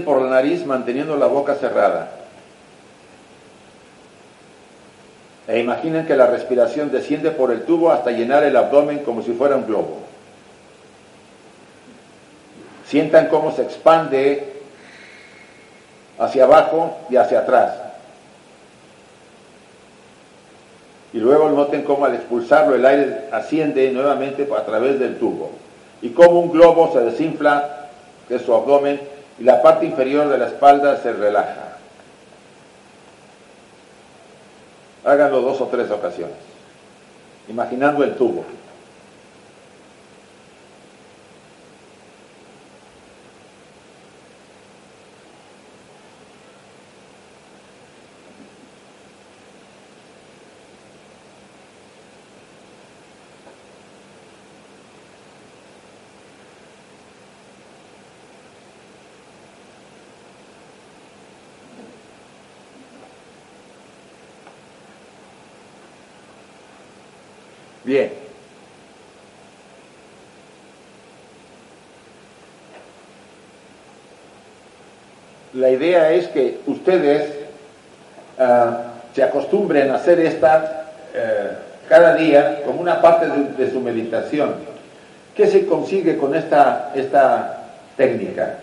por la nariz manteniendo la boca cerrada. E imaginen que la respiración desciende por el tubo hasta llenar el abdomen como si fuera un globo. Sientan cómo se expande hacia abajo y hacia atrás. Y luego noten cómo al expulsarlo el aire asciende nuevamente a través del tubo. Y cómo un globo se desinfla de su abdomen y la parte inferior de la espalda se relaja. Háganlo dos o tres ocasiones, imaginando el tubo. Bien. La idea es que ustedes ah, se acostumbren a hacer esta eh, cada día como una parte de, su meditación. ¿Qué se consigue con esta, esta técnica?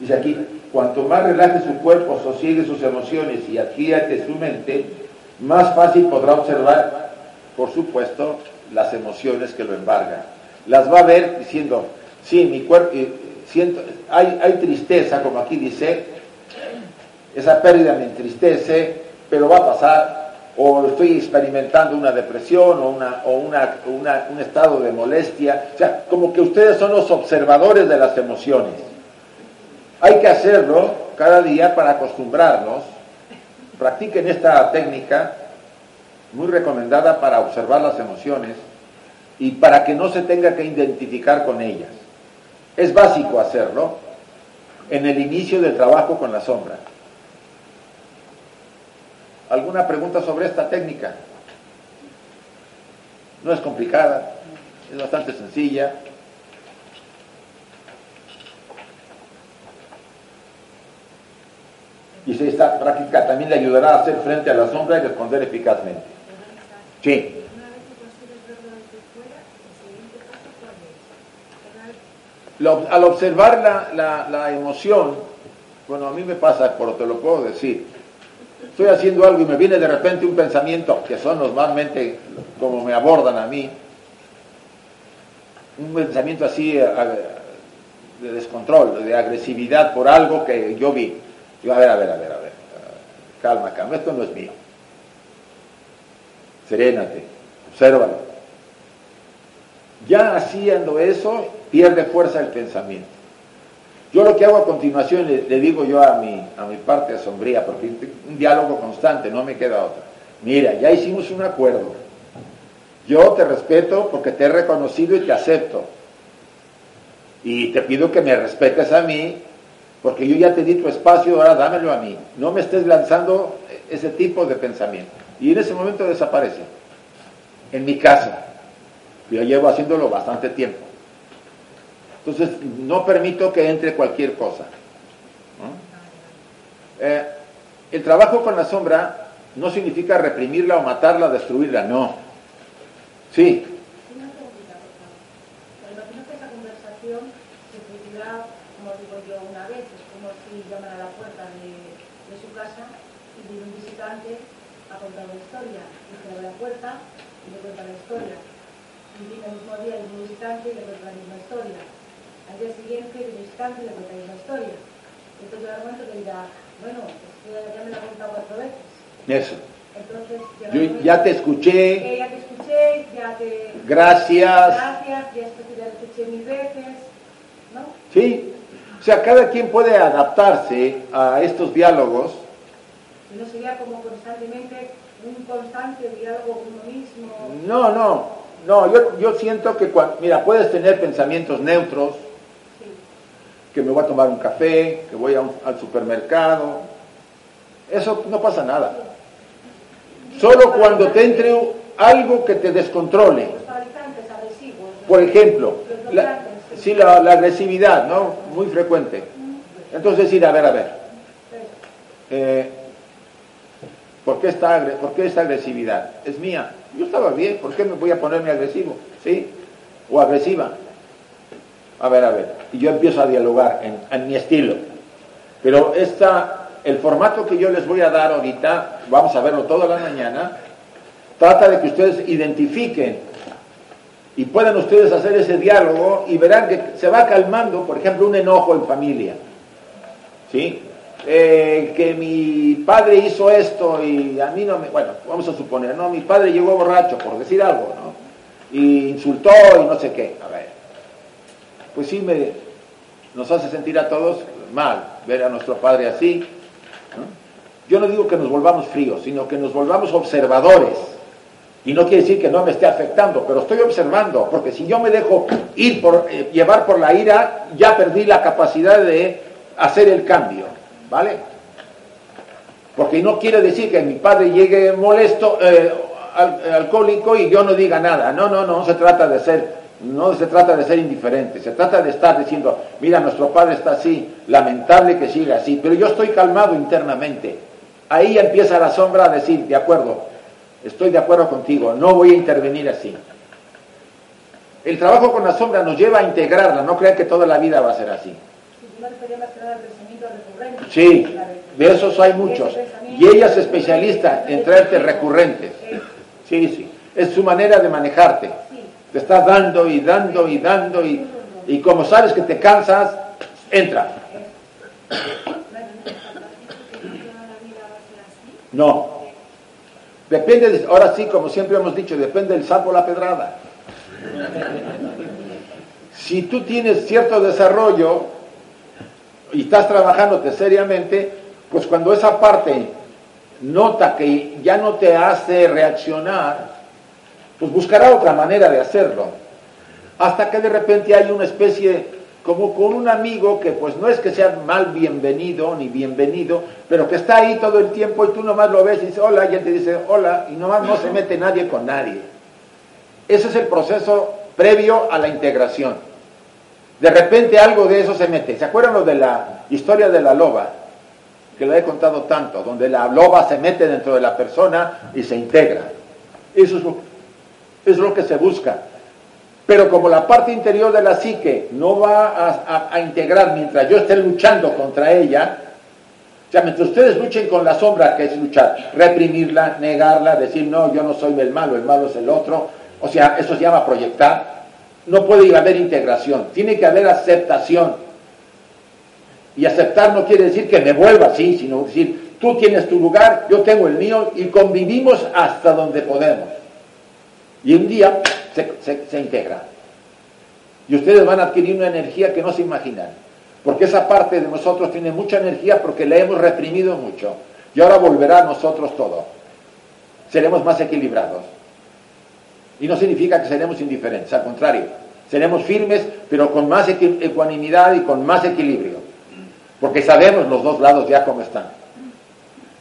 Dice aquí, cuanto más relaje su cuerpo, sosiegue sus emociones y adquiere su mente, más fácil podrá observar por supuesto, las emociones que lo embargan. Las va a ver diciendo, sí, mi cuerpo, siento, hay, tristeza, como aquí dice, esa pérdida me entristece, pero va a pasar, o estoy experimentando una depresión o, una, o una, un estado de molestia. O sea, como que ustedes son los observadores de las emociones. Hay que hacerlo cada día para acostumbrarnos. Practiquen esta técnica muy recomendada para observar las emociones y para que no se tenga que identificar con ellas. Es básico hacerlo en el inicio del trabajo con la sombra. ¿Alguna pregunta sobre esta técnica? No es complicada, es bastante sencilla. Y si esta práctica también le ayudará a hacer frente a la sombra y responder eficazmente. Sí. Al observar la, la, emoción, bueno, a mí me pasa, pero te lo puedo decir, estoy haciendo algo y me viene de repente un pensamiento, que son normalmente como me abordan a mí, un pensamiento así de descontrol, de agresividad por algo que yo vi. Yo, a ver, a ver, a ver, a ver, calma, calma, esto no es mío serénate, obsérvalo. Ya haciendo eso, pierde fuerza el pensamiento. Yo lo que hago a continuación le, digo yo a mi, a mi parte asombría, porque un diálogo constante, no me queda otra. Mira, ya hicimos un acuerdo. Yo te respeto porque te he reconocido y te acepto. Y te pido que me respetes a mí, porque yo ya te di tu espacio, ahora dámelo a mí. No me estés lanzando ese tipo de pensamiento. Y en ese momento desaparece. En mi casa. Yo llevo haciéndolo bastante tiempo. Entonces, no permito que entre cualquier cosa. Eh, el trabajo con la sombra no significa reprimirla o matarla, destruirla, no. Sí. como digo yo una vez, es como si llaman a la puerta de, su casa y viene un visitante a contar la historia. Y se abre la puerta y le cuenta la historia. Y viene el mismo día el visitante y le cuenta la misma historia. Al día siguiente el y le cuenta la historia. Entonces un momento que dirá, bueno, ya me lo ha contado cuatro veces. Eso. Entonces, Yo ya te escuché. Eh, ya te escuché, ya te... Gracias. Gracias, ya te escuché mil veces. ¿No? Sí. O sea, cada quien puede adaptarse a estos diálogos. ¿No sería como constantemente un constante diálogo con uno mismo? No, no. No, yo, yo siento que, mira, puedes tener pensamientos neutros, que me voy a tomar un café, que voy al supermercado. Eso no pasa nada. Solo cuando te entre algo que te descontrole. Por ejemplo, la, sí, la, agresividad, ¿no? Muy frecuente. Entonces decir, a ver, a ver. Eh, ¿por, qué esta, ¿Por qué esta agresividad? Es mía. Yo estaba bien, ¿por qué me voy a ponerme agresivo? ¿Sí? O agresiva. A ver, a ver. Y yo empiezo a dialogar en, mi estilo. Pero esta, el formato que yo les voy a dar ahorita, vamos a verlo toda la mañana, trata de que ustedes identifiquen y puedan ustedes hacer ese diálogo y verán que se va calmando, por ejemplo, un enojo en familia. ¿Sí? Eh, que mi padre hizo esto y a mí no me... Bueno, vamos a suponer, ¿no? Mi padre llegó borracho, por decir algo, ¿no? Y insultó y no sé qué. A ver. Pues sí, me, nos hace sentir a todos mal ver a nuestro padre así. Yo no digo que nos volvamos fríos, sino que nos volvamos observadores y no quiere decir que no me esté afectando, pero estoy observando, porque si yo me dejo ir por, eh, llevar por la ira, ya perdí la capacidad de hacer el cambio, ¿vale? Porque no quiere decir que mi padre llegue molesto, eh, alcohólico y yo no diga nada. No, no, no, se trata de ser, no se trata de ser indiferente, se trata de estar diciendo, mira, nuestro padre está así, lamentable que siga así, pero yo estoy calmado internamente. Ahí empieza la sombra a decir, de acuerdo, Estoy de acuerdo contigo, no voy a intervenir así. El trabajo con la sombra nos lleva a integrarla, no crean que toda la vida va a ser así. Sí, de esos hay muchos. Y ella es especialista en traerte recurrentes. Sí, sí. Es su manera de manejarte. Te estás dando y dando y dando y, y como sabes que te cansas, entra. No, Depende, de, ahora sí, como siempre hemos dicho, depende del sapo la pedrada. Si tú tienes cierto desarrollo y estás trabajándote seriamente, pues cuando esa parte nota que ya no te hace reaccionar, pues buscará otra manera de hacerlo. Hasta que de repente hay una especie como con un amigo que pues no es que sea mal bienvenido ni bienvenido, pero que está ahí todo el tiempo y tú nomás lo ves y dices hola y él te dice hola y nomás no se mete nadie con nadie. Ese es el proceso previo a la integración. De repente algo de eso se mete. ¿Se acuerdan lo de la historia de la loba? Que lo he contado tanto, donde la loba se mete dentro de la persona y se integra. Eso es es lo que se busca. Pero como la parte interior de la psique no va a, integrar mientras yo esté luchando contra ella, o sea, mientras ustedes luchen con la sombra, que es luchar, reprimirla, negarla, decir, no, yo no soy el malo, el malo es el otro, o sea, eso se llama proyectar, no puede haber integración, tiene que haber aceptación. Y aceptar no quiere decir que me vuelva así, sino decir, tú tienes tu lugar, yo tengo el mío y convivimos hasta donde podemos. Y un día se, integra. Y ustedes van a adquirir una energía que no se imaginan. Porque esa parte de nosotros tiene mucha energía porque la hemos reprimido mucho. Y ahora volverá a nosotros todo. Seremos más equilibrados. Y no significa que seremos indiferentes, al contrario. Seremos firmes, pero con más ecuanimidad y con más equilibrio. Porque sabemos los dos lados ya cómo están.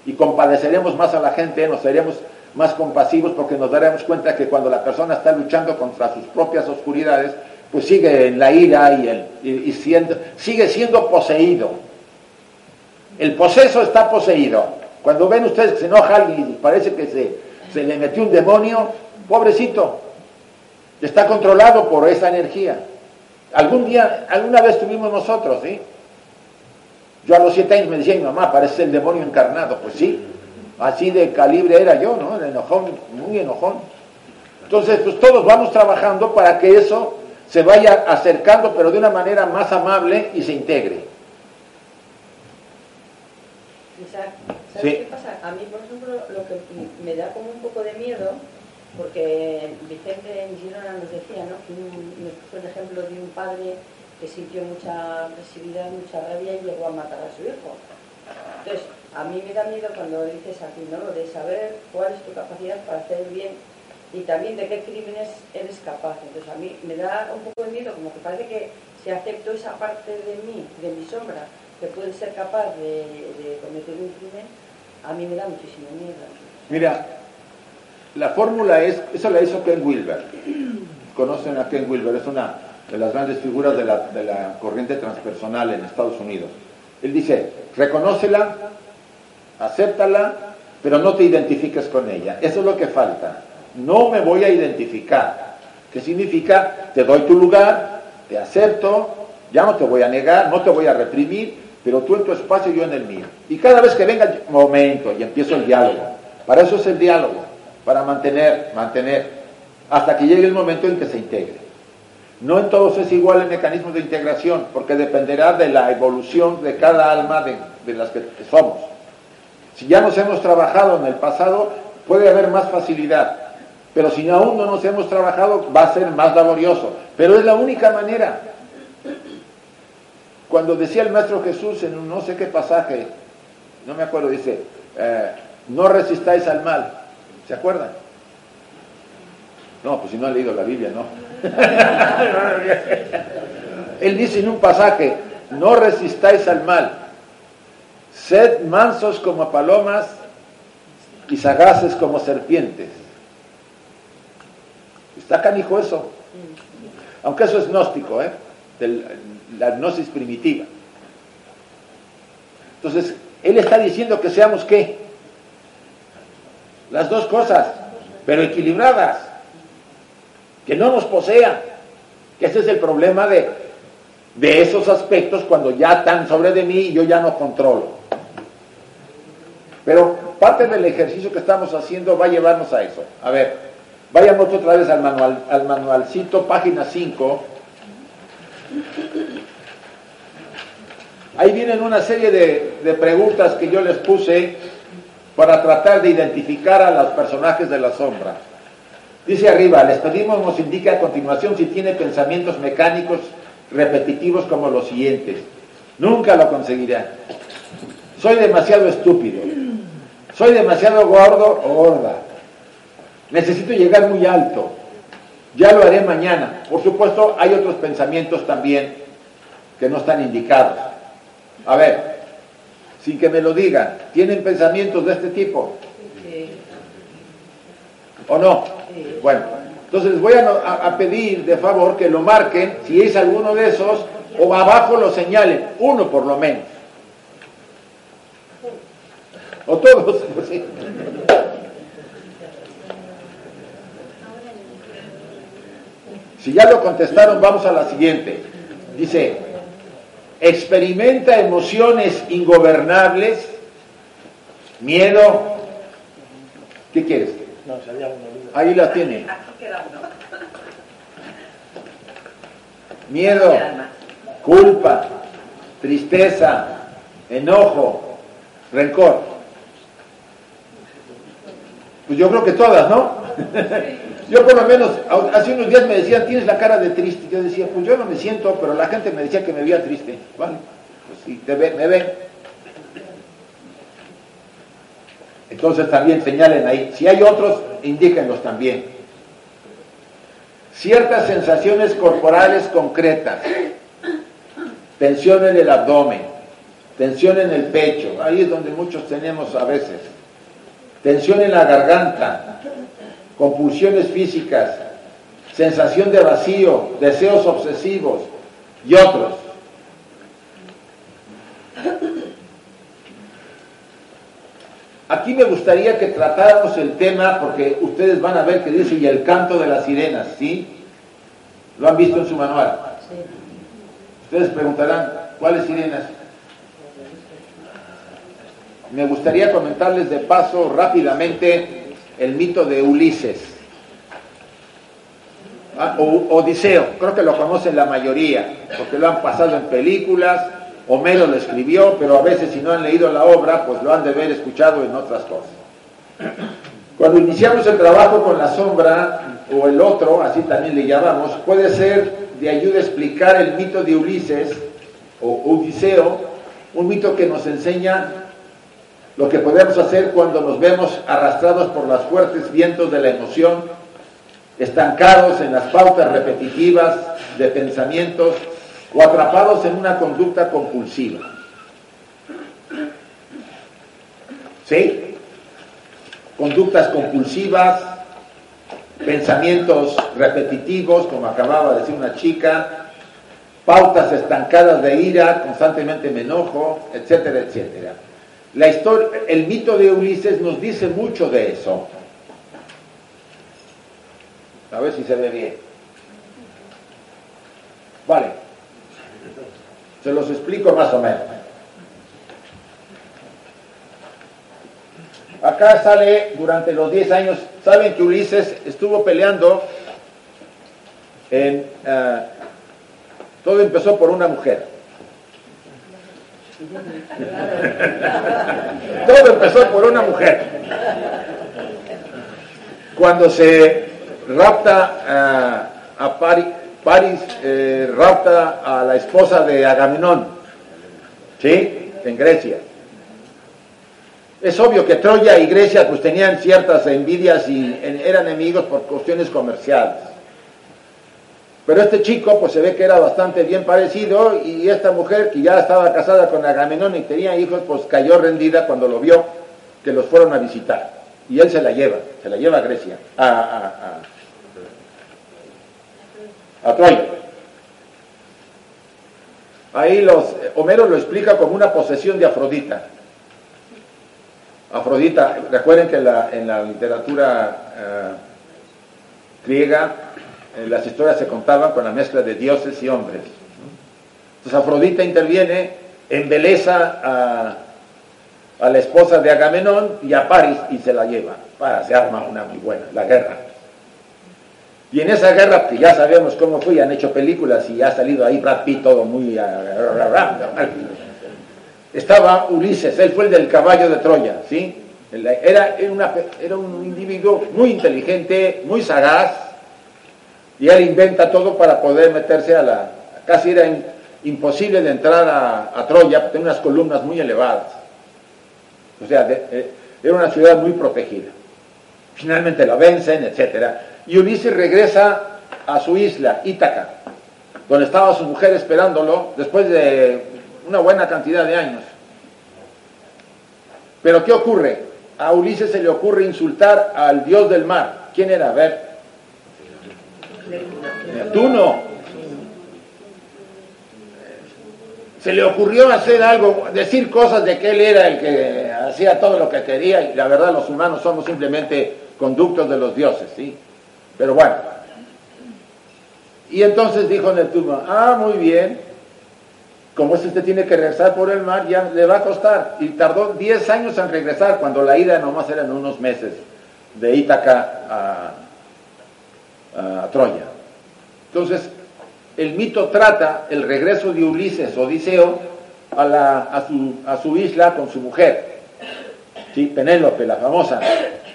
Y compadeceremos más a la gente, nos seremos más compasivos porque nos daremos cuenta que cuando la persona está luchando contra sus propias oscuridades, pues sigue en la ira y, siendo, sigue siendo poseído. El poseso está poseído. Cuando ven ustedes que se enoja alguien y parece que se, se le metió un demonio, pobrecito, está controlado por esa energía. Algún día, alguna vez tuvimos nosotros. Yo a los siete años me decía mi mamá, parece el demonio encarnado. Pues sí, Así de calibre era yo, ¿no? El enojón, muy enojón. Entonces, pues todos vamos trabajando para que eso se vaya acercando, pero de una manera más amable y se integre. ¿sabes qué pasa? A mí, por ejemplo, lo que me da como un poco de miedo, porque Vicente en Girona nos decía, ¿no? Que un, nos puso el ejemplo de un padre que sintió mucha agresividad, mucha rabia y llegó a matar a su hijo. Entonces, a mí me da miedo cuando dices aquí, ¿no? Lo de saber cuál es tu capacidad para hacer bien y también de qué crímenes eres capaz. Entonces, a mí me da un poco de miedo, como que parece que si acepto esa parte de mí, de mi sombra, que puede ser capaz de, cometer un crimen, a mí me da muchísimo miedo. Mira, la fórmula es, eso la hizo Ken Wilber. Conocen a Ken Wilber, es una de las grandes figuras de la, de la corriente transpersonal en Estados Unidos. Él dice, reconócela, acéptala, pero no te identifiques con ella. Eso es lo que falta. No me voy a identificar. ¿Qué significa? Te doy tu lugar, te acepto, ya no te voy a negar, no te voy a reprimir, pero tú en tu espacio y yo en el mío. Y cada vez que venga el momento y empiezo el diálogo, para eso es el diálogo, para mantener, mantener, hasta que llegue el momento en que se integre. No en todos es igual el mecanismo de integración, porque dependerá de la evolución de cada alma de, de las que somos. Si ya nos hemos trabajado en el pasado, puede haber más facilidad. Pero si aún no nos hemos trabajado, va a ser más laborioso. Pero es la única manera. Cuando decía el Maestro Jesús en un no sé qué pasaje, no me acuerdo, dice, eh, no resistáis al mal. ¿Se acuerdan? No, pues si no han leído la Biblia, no. Él dice en un pasaje, no resistáis al mal, sed mansos como palomas y sagaces como serpientes. Está canijo eso. Aunque eso es gnóstico, ¿eh? La gnosis primitiva. Entonces, él está diciendo que seamos qué? Las dos cosas, pero equilibradas. Que no nos posean. Que ese es el problema de, de esos aspectos cuando ya están sobre de mí y yo ya no controlo. Pero parte del ejercicio que estamos haciendo va a llevarnos a eso. A ver, vayamos otra vez al manual, al manualcito, página 5. Ahí vienen una serie de, preguntas que yo les puse para tratar de identificar a los personajes de la sombra. Dice arriba, les pedimos nos indique a continuación si tiene pensamientos mecánicos repetitivos como los siguientes. Nunca lo conseguirá. Soy demasiado estúpido. Soy demasiado gordo o gorda. Necesito llegar muy alto. Ya lo haré mañana. Por supuesto, hay otros pensamientos también que no están indicados. A ver, sin que me lo digan, ¿tienen pensamientos de este tipo? ¿O no? Bueno, entonces les voy a, a, pedir de favor que lo marquen, si es alguno de esos, o abajo lo señalen, uno por lo menos. O todos. Pues sí. Si ya lo contestaron, vamos a la siguiente. Dice, experimenta emociones ingobernables, miedo. ¿Qué quieres? No, Ahí la tiene. Miedo, culpa, tristeza, enojo, rencor. Pues yo creo que todas, ¿no? Yo por lo menos, hace unos días me decían, tienes la cara de triste. Yo decía, pues yo no me siento, pero la gente me decía que me veía triste. Bueno, pues sí, te ve, me ven. Entonces también señalen ahí. Si hay otros, indíquenlos también. Ciertas sensaciones corporales concretas. Tensión en el abdomen. Tensión en el pecho. Ahí es donde muchos tenemos a veces. Tensión en la garganta compulsiones físicas, sensación de vacío, deseos obsesivos y otros. Aquí me gustaría que tratáramos el tema, porque ustedes van a ver que dice, y el canto de las sirenas, ¿sí? ¿Lo han visto en su manual? Ustedes preguntarán, ¿cuáles sirenas? Me gustaría comentarles de paso rápidamente el mito de Ulises. Ah, o Odiseo, creo que lo conocen la mayoría, porque lo han pasado en películas, Homero lo escribió, pero a veces si no han leído la obra, pues lo han de haber escuchado en otras cosas. Cuando iniciamos el trabajo con la sombra, o el otro, así también le llamamos, puede ser de ayuda a explicar el mito de Ulises o Odiseo, un mito que nos enseña lo que podemos hacer cuando nos vemos arrastrados por los fuertes vientos de la emoción, estancados en las pautas repetitivas de pensamientos o atrapados en una conducta compulsiva. ¿Sí? Conductas compulsivas, pensamientos repetitivos, como acababa de decir una chica, pautas estancadas de ira, constantemente me enojo, etcétera, etcétera. La historia, el mito de Ulises nos dice mucho de eso. A ver si se ve bien. Vale. Se los explico más o menos. Acá sale durante los 10 años, saben que Ulises estuvo peleando en... Uh, todo empezó por una mujer. Todo empezó por una mujer. Cuando se rapta uh, a Paris, Paris eh, rapta a la esposa de Agamenón, ¿sí? En Grecia. Es obvio que Troya y Grecia pues tenían ciertas envidias y eran enemigos por cuestiones comerciales. Pero este chico pues se ve que era bastante bien parecido y esta mujer que ya estaba casada con Agamenón y tenía hijos pues cayó rendida cuando lo vio que los fueron a visitar. Y él se la lleva, se la lleva a Grecia, a, a, Troya. Ahí los, Homero lo explica como una posesión de Afrodita. Afrodita, recuerden que en la literatura uh, griega eh, las historias se contaban con la mezcla de dioses y hombres. Entonces Afrodita interviene, embeleza a, la esposa de Agamenón y a París y se la lleva. Para, se arma una muy buena, la guerra. Y en esa guerra, que ya sabemos cómo fue, han hecho películas y ha salido ahí Brad Pitt todo muy... Estaba Ulises, él fue el del caballo de Troya, ¿sí? Era, era un individuo muy inteligente, muy sagaz, y él inventa todo para poder meterse a la... Casi era imposible de entrar a, Troya, tenía unas columnas muy elevadas. O sea, era una ciudad muy protegida. Finalmente la vencen, etc. Y Ulises regresa a su isla, Ítaca, donde estaba su mujer esperándolo después de una buena cantidad de años. Pero ¿qué ocurre? A Ulises se le ocurre insultar al dios del mar. ¿Quién era? A ver. Neptuno. Se le ocurrió hacer algo, decir cosas de que él era el que hacía todo lo que quería y la verdad los humanos somos simplemente conductos de los dioses, ¿sí? Pero bueno. Y entonces dijo Neptuno, ah, muy bien, como es usted tiene que regresar por el mar, ya le va a costar. Y tardó 10 años en regresar, cuando la ida nomás eran unos meses, de Ítaca a, Troya. Entonces, el mito trata el regreso de Ulises, Odiseo, a, a su isla con su mujer, ¿sí? Penélope, la famosa,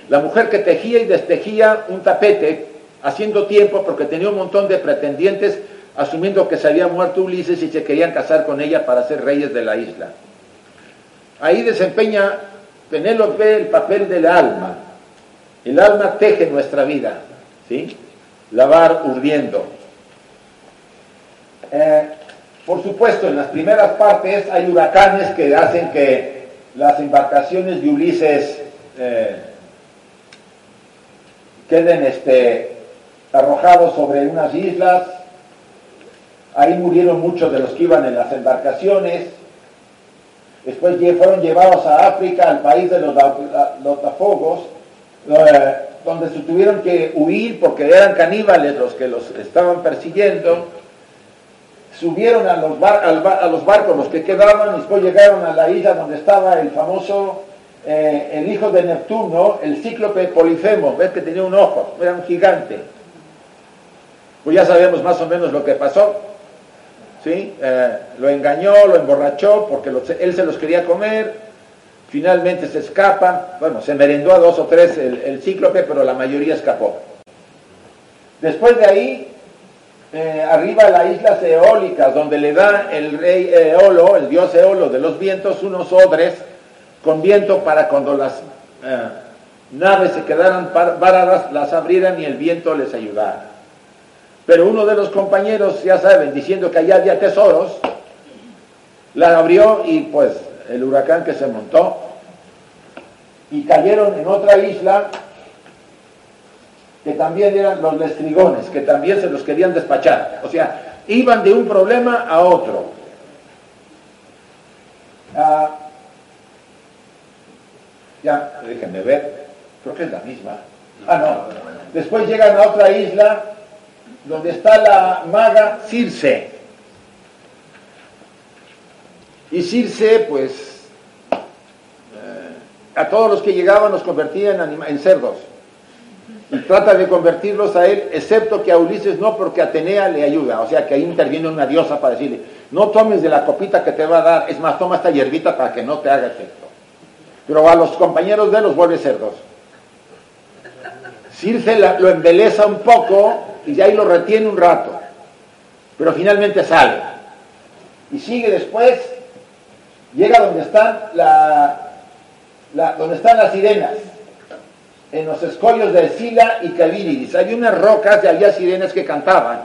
la mujer que tejía y destejía un tapete, haciendo tiempo porque tenía un montón de pretendientes asumiendo que se había muerto Ulises y se querían casar con ella para ser reyes de la isla. Ahí desempeña Penélope el papel del alma. El alma teje nuestra vida, ¿sí? Lavar urdiendo. Eh, por supuesto, en las primeras partes hay huracanes que hacen que las embarcaciones de Ulises eh, queden este, arrojados sobre unas islas, Ahí murieron muchos de los que iban en las embarcaciones. Después fueron llevados a África, al país de los Lotafogos, eh, donde se tuvieron que huir porque eran caníbales los que los estaban persiguiendo. Subieron a los, barcos los que quedaban y después llegaron a la isla donde estaba el famoso, eh, el hijo de Neptuno, el cíclope Polifemo. Ves que tenía un ojo, era un gigante. Pues ya sabemos más o menos lo que pasó. ¿sí? Eh, lo engañó, lo emborrachó porque él se los quería comer, finalmente se escapa, bueno, se merendó a dos o tres el, cíclope, pero la mayoría escapó. Después de ahí, eh, arriba las islas eólicas, donde le da el rey Eolo, el dios Eolo de los vientos, unos odres con viento para cuando las eh, naves se quedaran varadas, las abrieran y el viento les ayudara. Pero uno de los compañeros, ya saben, diciendo que allá había tesoros, la abrió y pues el huracán que se montó y cayeron en otra isla que también eran los lestrigones, que también se los querían despachar. O sea, iban de un problema a otro. Ah, ya, déjenme ver, creo que es la misma. Ah, no. Después llegan a otra isla donde está la maga Circe. Y Circe, pues, eh, a todos los que llegaban los convertía en, cerdos y trata de convertirlos a él, excepto que a Ulises no, porque Atenea le ayuda, o sea que ahí interviene una diosa para decirle, no tomes de la copita que te va a dar, es más, toma esta hierbita para que no te haga efecto. Pero a los compañeros de él los vuelve cerdos. Circe lo embeleza un poco y de ahí lo retiene un rato, pero finalmente sale. Y sigue después, llega donde están, las sirenas en los escollos de Sila y Cabiridis. Había unas rocas y había sirenas que cantaban.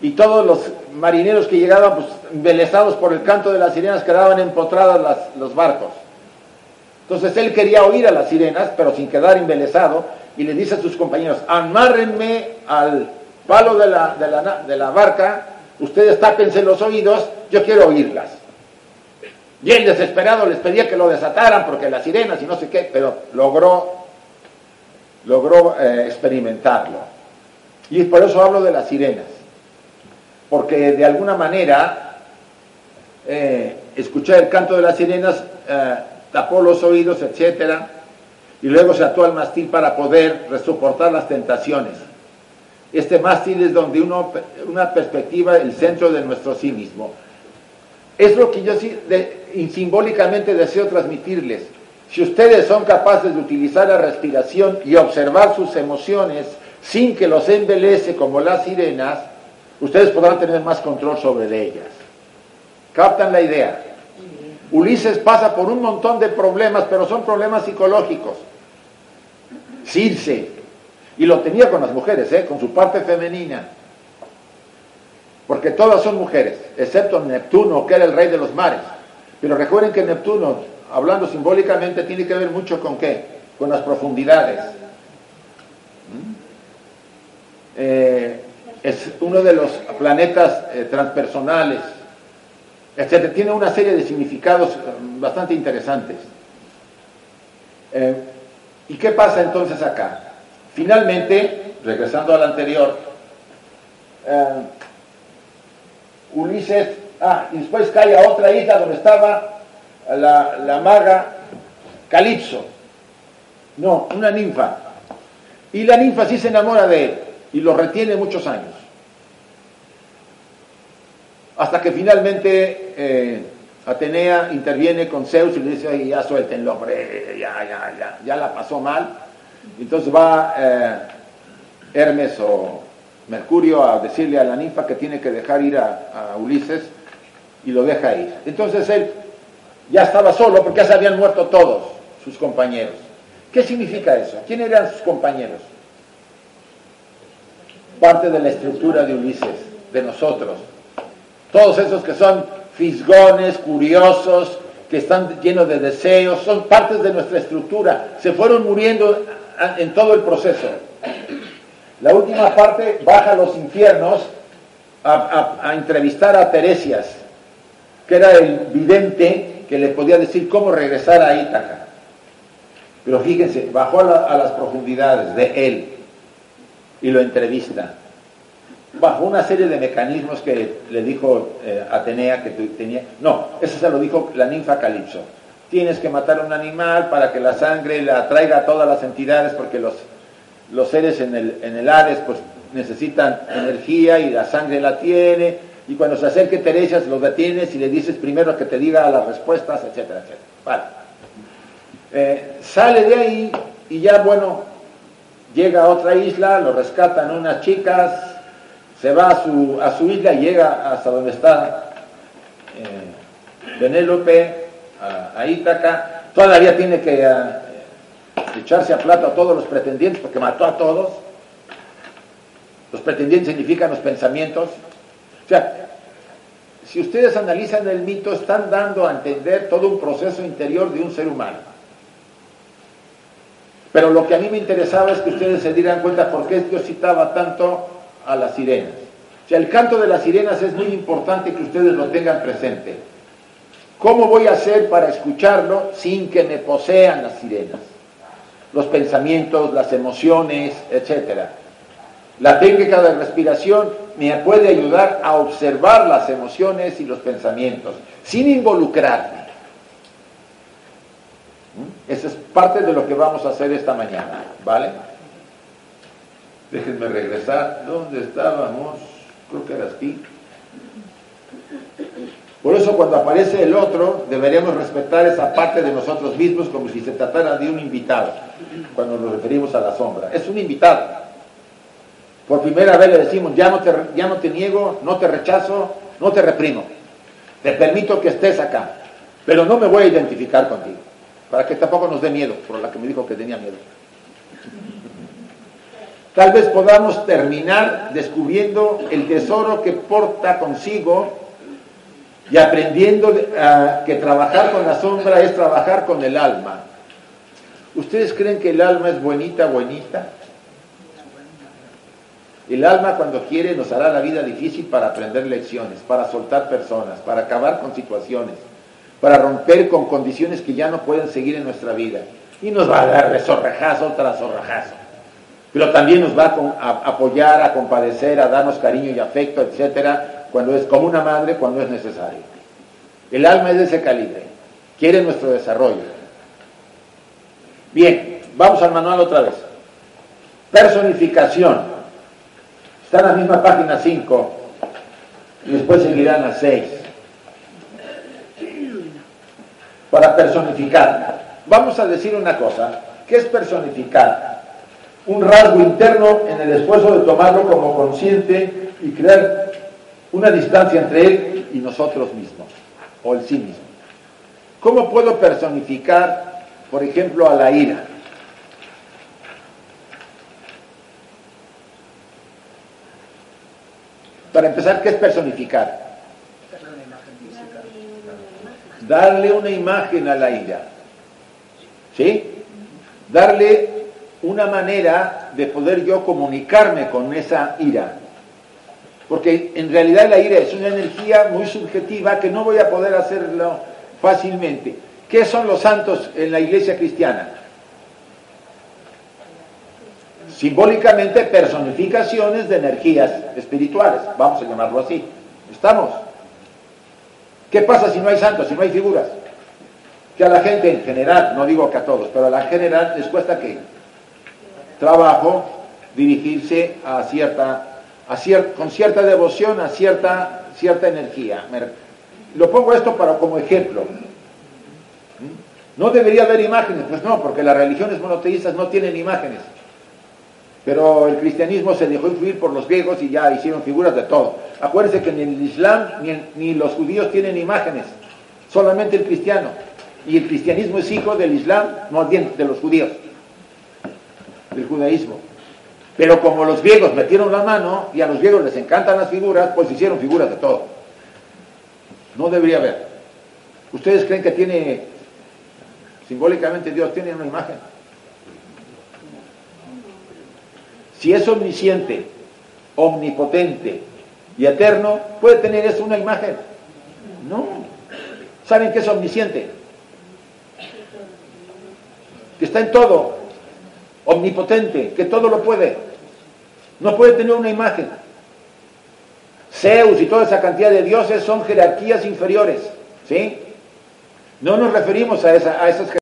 Y todos los marineros que llegaban, pues, embelesados por el canto de las sirenas, quedaban empotradas los barcos. Entonces él quería oír a las sirenas, pero sin quedar embelesado, y le dice a sus compañeros, amárrenme al palo de la, de la, de la barca, ustedes tápense los oídos, yo quiero oírlas. Y él desesperado les pedía que lo desataran porque las sirenas y no sé qué, pero logró logró eh, experimentarlo. Y por eso hablo de las sirenas, porque de alguna manera eh, escuchar el canto de las sirenas eh, tapó los oídos, etcétera, y luego se ató al mástil para poder soportar las tentaciones. Este mástil es donde uno, una perspectiva, el centro de nuestro sí mismo. Es lo que yo sí, simbólicamente deseo transmitirles si ustedes son capaces de utilizar la respiración y observar sus emociones sin que los embelece como las sirenas, ustedes podrán tener más control sobre ellas. ¿Captan la idea? Ulises pasa por un montón de problemas, pero son problemas psicológicos. Circe, y lo tenía con las mujeres, ¿eh? con su parte femenina, porque todas son mujeres, excepto Neptuno, que era el rey de los mares. Pero recuerden que Neptuno hablando simbólicamente, tiene que ver mucho con qué? Con las profundidades. ¿Mm? Eh, es uno de los planetas eh, transpersonales, etc. Tiene una serie de significados eh, bastante interesantes. ¿Y qué pasa entonces acá? Finalmente, regresando al anterior, Ulises, ah, y después cae a otra isla donde estaba la, la maga Calipso. No, una ninfa. Y la ninfa sí se enamora de él y lo retiene muchos años. Hasta que finalmente eh, Atenea interviene con Zeus y le dice, ya suéltenlo, hombre, ya, ya, ya, ya la pasó mal. Entonces va eh, Hermes o Mercurio a decirle a la ninfa que tiene que dejar ir a, Ulises y lo deja ir. Entonces él ya estaba solo porque ya se habían muerto todos sus compañeros. ¿Qué significa eso? ¿Quién eran sus compañeros? Parte de la estructura de Ulises, de nosotros. Todos esos que son fisgones, curiosos, que están llenos de deseos, son partes de nuestra estructura. Se fueron muriendo en todo el proceso. La última parte baja a los infiernos a, entrevistar a Teresias, que era el vidente que le podía decir cómo regresar a Ítaca. Pero fíjense, bajó a, las profundidades de él y lo entrevista. Bajo una serie de mecanismos que le dijo eh, Atenea que tenía. No, eso se lo dijo la ninfa Calipso. Tienes que matar a un animal para que la sangre la atraiga a todas las entidades, porque los, los seres en el, en el Hades pues, necesitan energía y la sangre la tiene y cuando se acerque Teresa lo detienes y le dices primero que te diga las respuestas, etcétera, etcétera. Vale. Eh, sale de ahí y ya, bueno, llega a otra isla, lo rescatan unas chicas, se va a su, a su isla y llega hasta donde está eh, Penélope, a, Ítaca, todavía tiene que eh, echarse a plato a todos los pretendientes porque mató a todos. Los pretendientes significan los pensamientos. O sea, si ustedes analizan el mito, están dando a entender todo un proceso interior de un ser humano. Pero lo que a mí me interesaba es que ustedes se dieran cuenta por qué Dios citaba tanto a las sirenas. O sea, el canto de las sirenas es muy importante que ustedes lo tengan presente. ¿Cómo voy a hacer para escucharlo sin que me posean las sirenas? Los pensamientos, las emociones, etcétera. La técnica de respiración me puede ayudar a observar las emociones y los pensamientos sin involucrarme. ¿Mm? Esa es parte de lo que vamos a hacer esta mañana, ¿vale? Déjenme regresar. ¿Dónde estábamos? Creo que era aquí. Por eso cuando aparece el otro, deberemos respetar esa parte de nosotros mismos como si se tratara de un invitado, cuando nos referimos a la sombra. Es un invitado. Por primera vez le decimos, ya no te, ya no te niego, no te rechazo, no te reprimo. Te permito que estés acá, pero no me voy a identificar contigo, para que tampoco nos dé miedo, por la que me dijo que tenía miedo. Tal vez podamos terminar descubriendo el tesoro que porta consigo y aprendiendo que trabajar con la sombra es trabajar con el alma. ¿Ustedes creen que el alma es bonita, bonita? El alma cuando quiere nos hará la vida difícil para aprender lecciones, para soltar personas, para acabar con situaciones, para romper con condiciones que ya no pueden seguir en nuestra vida. Y nos va a dar resorrajazo tras zorrajazo pero también nos va a, apoyar, a compadecer, a darnos cariño y afecto, etcétera, cuando es como una madre, cuando es necesario. El alma es de ese calibre, quiere nuestro desarrollo. Bien, vamos al manual otra vez. Personificación. Está en la misma página 5 y después seguirán a 6. Para personificar. Vamos a decir una cosa. ¿Qué es personificar? un rasgo interno en el esfuerzo de tomarlo como consciente y crear una distancia entre él y nosotros mismos, o el sí mismo. ¿Cómo puedo personificar, por ejemplo, a la ira? Para empezar, ¿qué es personificar? Darle una imagen a la ira. ¿Sí? Darle una manera de poder yo comunicarme con esa ira. Porque en realidad la ira es una energía muy subjetiva que no voy a poder hacerlo fácilmente. ¿Qué son los santos en la iglesia cristiana? Simbólicamente personificaciones de energías espirituales, vamos a llamarlo así. ¿Estamos? ¿Qué pasa si no hay santos, si no hay figuras? Que a la gente en general, no digo que a todos, pero a la general les cuesta que trabajo dirigirse a cierta, con cierta devoción a cierta, cierta energía. Lo pongo esto para, como ejemplo. ¿Mm? No debería haber imágenes, pues no, porque las religiones monoteístas no tienen imágenes. Pero el cristianismo se dejó influir por los griegos y ya hicieron figuras de todo. Acuérdense que ni el Islam ni, los judíos tienen imágenes, solamente el cristiano. Y el cristianismo es hijo del Islam, no de los judíos del judaísmo. Pero como los griegos metieron la mano y a los griegos les encantan las figuras, pues hicieron figuras de todo. No debería haber. ¿Ustedes creen que tiene, simbólicamente Dios tiene una imagen? Si es omnisciente, omnipotente y eterno, ¿puede tener eso una imagen? No. ¿Saben qué es omnisciente? Que está en todo, omnipotente, que todo lo puede. No puede tener una imagen. Zeus y toda esa cantidad de dioses son jerarquías inferiores, ¿sí? No nos referimos a, esa, a esas jerarquías.